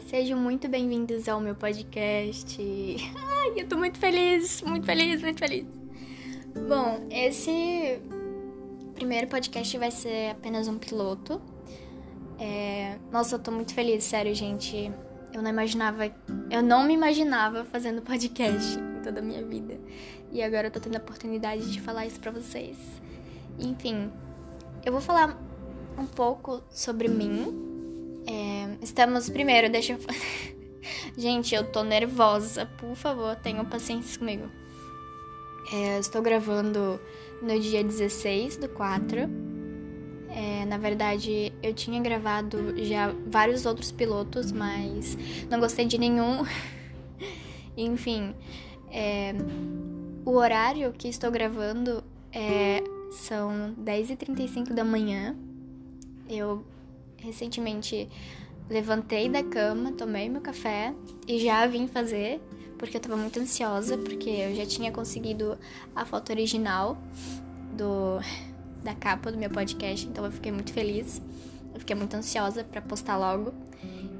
Sejam muito bem-vindos ao meu podcast. Ai, eu tô muito feliz, muito feliz, muito feliz. Bom, esse primeiro podcast vai ser apenas um piloto. É... Nossa, eu tô muito feliz, sério, gente. Eu não imaginava, eu não me imaginava fazendo podcast em toda a minha vida. E agora eu tô tendo a oportunidade de falar isso pra vocês. Enfim, eu vou falar um pouco sobre mim é, estamos primeiro, deixa eu. Gente, eu tô nervosa. Por favor, tenham paciência comigo. É, estou gravando no dia 16 do 4. É, na verdade, eu tinha gravado já vários outros pilotos, mas não gostei de nenhum. Enfim, é, o horário que estou gravando é, são 10h35 da manhã. Eu recentemente levantei da cama, tomei meu café e já vim fazer, porque eu tava muito ansiosa, porque eu já tinha conseguido a foto original do da capa do meu podcast, então eu fiquei muito feliz. Eu fiquei muito ansiosa para postar logo.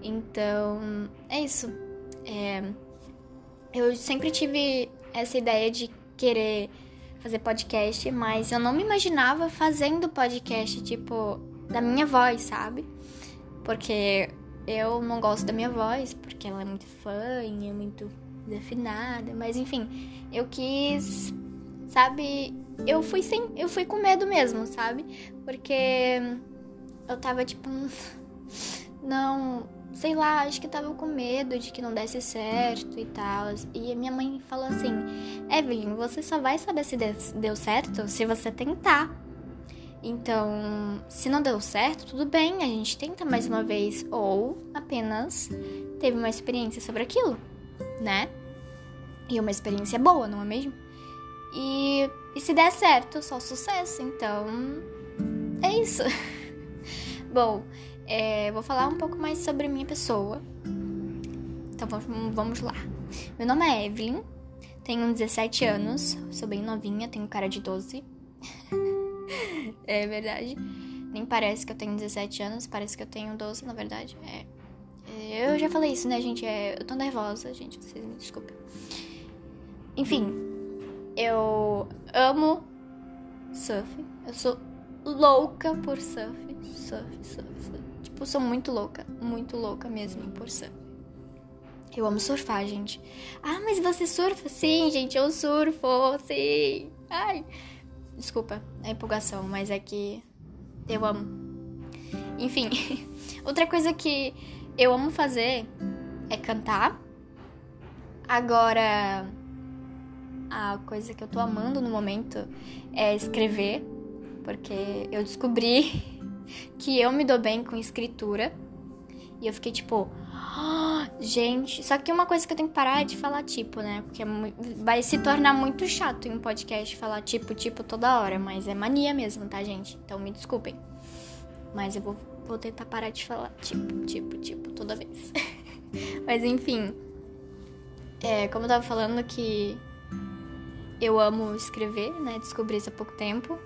Então, é isso. É, eu sempre tive essa ideia de querer fazer podcast, mas eu não me imaginava fazendo podcast, tipo, da minha voz, sabe? Porque eu não gosto da minha voz, porque ela é muito fã e é muito desafinada, mas enfim, eu quis, sabe? Eu fui sem, eu fui com medo mesmo, sabe? Porque eu tava tipo não, sei lá, acho que tava com medo de que não desse certo e tal. E a minha mãe falou assim: "Evelyn, você só vai saber se deu certo se você tentar". Então, se não deu certo, tudo bem, a gente tenta mais uma vez. Ou apenas teve uma experiência sobre aquilo, né? E uma experiência boa, não é mesmo? E, e se der certo, só sucesso. Então, é isso. Bom, é, vou falar um pouco mais sobre minha pessoa. Então vamos, vamos lá. Meu nome é Evelyn, tenho 17 anos, sou bem novinha, tenho cara de 12. é verdade. Nem parece que eu tenho 17 anos, parece que eu tenho 12, na verdade. É. é. Eu já falei isso, né, gente? É, eu tô nervosa, gente, vocês me desculpem. Enfim, eu amo surf. Eu sou louca por surf. Surf, surf, surf. Tipo, sou muito louca, muito louca mesmo por surf. Eu amo surfar, gente. Ah, mas você surfa? Sim, gente, eu surfo, sim. Ai. Desculpa a empolgação, mas é que eu amo. Enfim, outra coisa que eu amo fazer é cantar. Agora, a coisa que eu tô amando no momento é escrever, porque eu descobri que eu me dou bem com escritura. E eu fiquei tipo, gente, só que uma coisa que eu tenho que parar é de falar tipo, né? Porque é vai se tornar muito chato em um podcast falar tipo, tipo toda hora, mas é mania mesmo, tá, gente? Então me desculpem. Mas eu vou, vou tentar parar de falar tipo, tipo, tipo toda vez. mas enfim, é, como eu tava falando que eu amo escrever, né? Descobri isso há pouco tempo.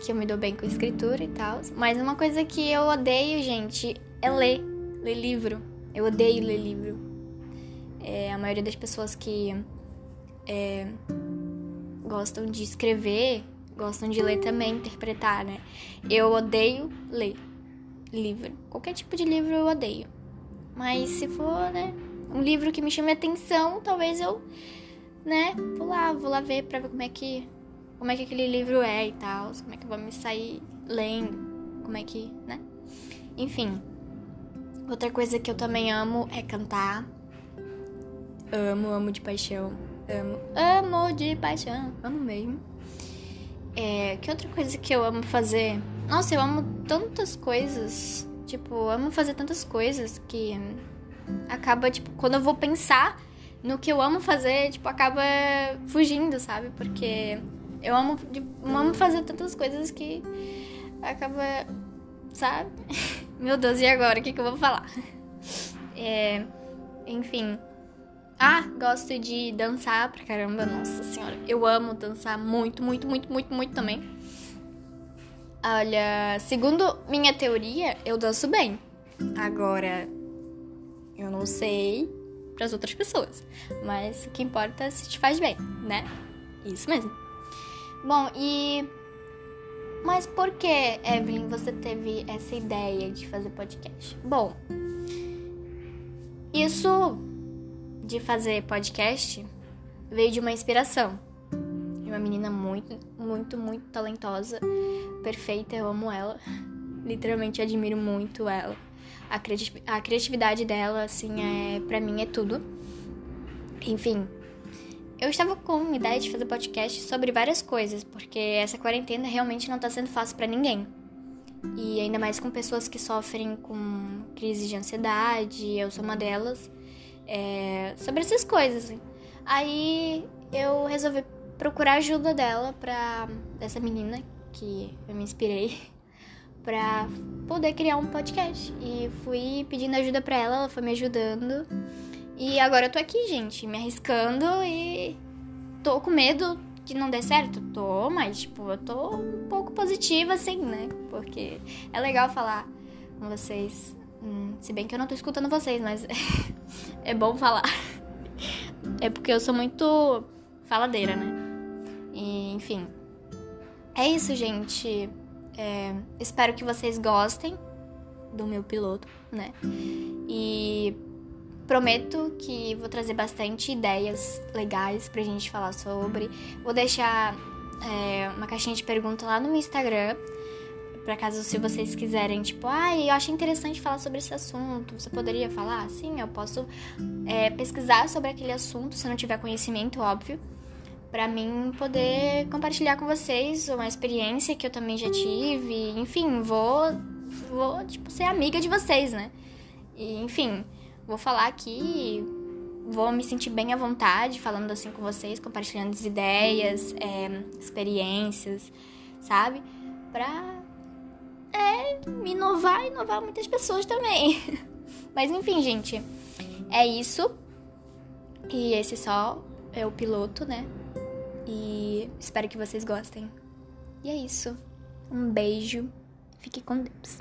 Que eu me dou bem com escritura e tal. Mas uma coisa que eu odeio, gente, é ler. Ler livro. Eu odeio ler livro. É, a maioria das pessoas que é, gostam de escrever gostam de ler também, interpretar, né? Eu odeio ler livro. Qualquer tipo de livro eu odeio. Mas se for, né, um livro que me chame atenção, talvez eu, né, vou lá, vou lá ver pra ver como é que como é que aquele livro é e tal, como é que eu vou me sair lendo, como é que, né? Enfim, Outra coisa que eu também amo é cantar. Amo, amo de paixão. Amo, amo de paixão. Amo mesmo. É, que outra coisa que eu amo fazer? Nossa, eu amo tantas coisas. Tipo, amo fazer tantas coisas que acaba, tipo, quando eu vou pensar no que eu amo fazer, tipo, acaba fugindo, sabe? Porque eu amo, tipo, amo fazer tantas coisas que acaba, sabe? Meu Deus, e agora? O que, que eu vou falar? É, enfim. Ah, gosto de dançar pra caramba, nossa senhora. Eu amo dançar muito, muito, muito, muito, muito também. Olha, segundo minha teoria, eu danço bem. Agora, Eu não sei para as outras pessoas, mas o que importa é se te faz bem, né? Isso mesmo. Bom, e mas por que, Evelyn, você teve essa ideia de fazer podcast? Bom, isso de fazer podcast veio de uma inspiração. De uma menina muito, muito, muito talentosa, perfeita, eu amo ela. Literalmente admiro muito ela. A, criati a criatividade dela, assim, é para mim é tudo. Enfim, eu estava com ideia de fazer podcast sobre várias coisas, porque essa quarentena realmente não está sendo fácil para ninguém. E ainda mais com pessoas que sofrem com crise de ansiedade, eu sou uma delas. É, sobre essas coisas. Aí eu resolvi procurar ajuda dela pra. dessa menina que eu me inspirei pra poder criar um podcast. E fui pedindo ajuda pra ela, ela foi me ajudando. E agora eu tô aqui, gente, me arriscando e tô com medo que não dê certo. Tô, mas tipo, eu tô um pouco positiva assim, né? Porque é legal falar com vocês. Hum, se bem que eu não tô escutando vocês, mas é bom falar. É porque eu sou muito faladeira, né? E, enfim. É isso, gente. É, espero que vocês gostem do meu piloto, né? E Prometo que vou trazer bastante ideias legais pra gente falar sobre. Vou deixar é, uma caixinha de pergunta lá no Instagram. Pra caso se vocês quiserem, tipo, ah, eu achei interessante falar sobre esse assunto. Você poderia falar? Sim, eu posso é, pesquisar sobre aquele assunto, se não tiver conhecimento, óbvio. Pra mim poder compartilhar com vocês uma experiência que eu também já tive. Enfim, vou, vou tipo, ser amiga de vocês, né? E, enfim, vou falar aqui, vou me sentir bem à vontade falando assim com vocês, compartilhando as ideias, é, experiências, sabe? Pra é, me inovar e inovar muitas pessoas também. Mas enfim, gente, é isso. E esse só é o piloto, né? E espero que vocês gostem. E é isso. Um beijo. Fique com Deus.